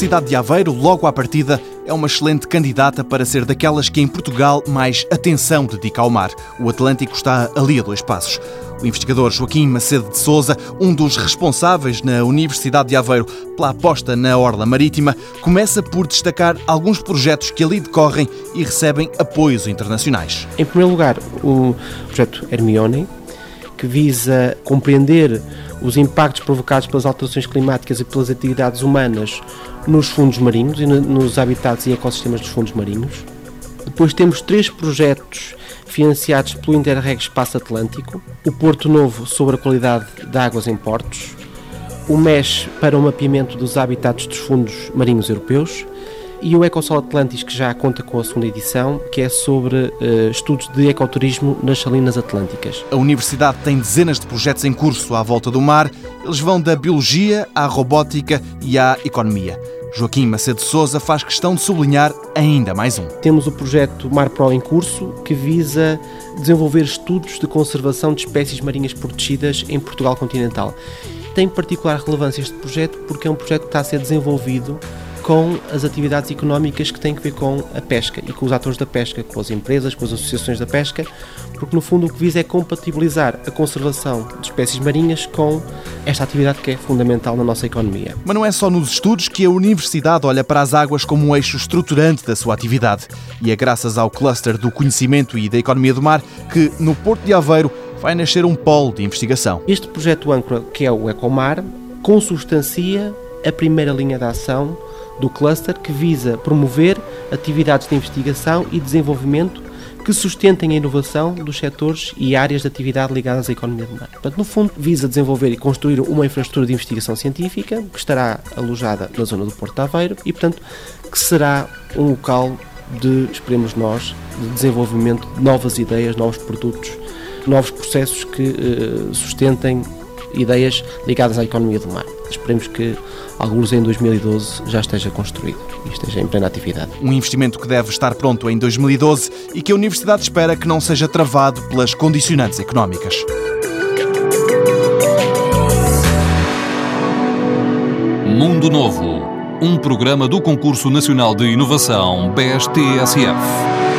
Universidade de Aveiro, logo à partida, é uma excelente candidata para ser daquelas que em Portugal mais atenção dedica ao mar. O Atlântico está ali a dois passos. O investigador Joaquim Macedo de Souza, um dos responsáveis na Universidade de Aveiro pela aposta na orla marítima, começa por destacar alguns projetos que ali decorrem e recebem apoios internacionais. Em primeiro lugar, o projeto Hermione, que visa compreender os impactos provocados pelas alterações climáticas e pelas atividades humanas nos fundos marinhos e nos habitats e ecossistemas dos fundos marinhos. Depois temos três projetos financiados pelo Interreg Espaço Atlântico, o Porto Novo sobre a qualidade de águas em portos, o MES para o mapeamento dos habitats dos fundos marinhos europeus e o Ecosol Atlantis, que já conta com a segunda edição, que é sobre uh, estudos de ecoturismo nas salinas atlânticas. A Universidade tem dezenas de projetos em curso à volta do mar. Eles vão da biologia à robótica e à economia. Joaquim Macedo Souza faz questão de sublinhar ainda mais um. Temos o projeto Mar Pro em curso, que visa desenvolver estudos de conservação de espécies marinhas protegidas em Portugal continental. Tem particular relevância este projeto porque é um projeto que está a ser desenvolvido com as atividades económicas que têm a ver com a pesca e com os atores da pesca, com as empresas, com as associações da pesca, porque no fundo o que visa é compatibilizar a conservação de espécies marinhas com esta atividade que é fundamental na nossa economia. Mas não é só nos estudos que a universidade olha para as águas como um eixo estruturante da sua atividade. E é graças ao cluster do conhecimento e da economia do mar que, no Porto de Aveiro, vai nascer um polo de investigação. Este projeto âncora, que é o Ecomar, consubstancia a primeira linha de ação do cluster que visa promover atividades de investigação e desenvolvimento que sustentem a inovação dos setores e áreas de atividade ligadas à economia do mar. Portanto, no fundo, visa desenvolver e construir uma infraestrutura de investigação científica que estará alojada na zona do Porto de Aveiro e, portanto, que será um local de, esperemos nós, de desenvolvimento de novas ideias, novos produtos, novos processos que eh, sustentem ideias ligadas à economia do mar. Esperemos que alguns em 2012 já esteja construído e esteja em plena atividade. Um investimento que deve estar pronto em 2012 e que a Universidade espera que não seja travado pelas condicionantes económicas. Mundo Novo, um programa do Concurso Nacional de Inovação BSTSF.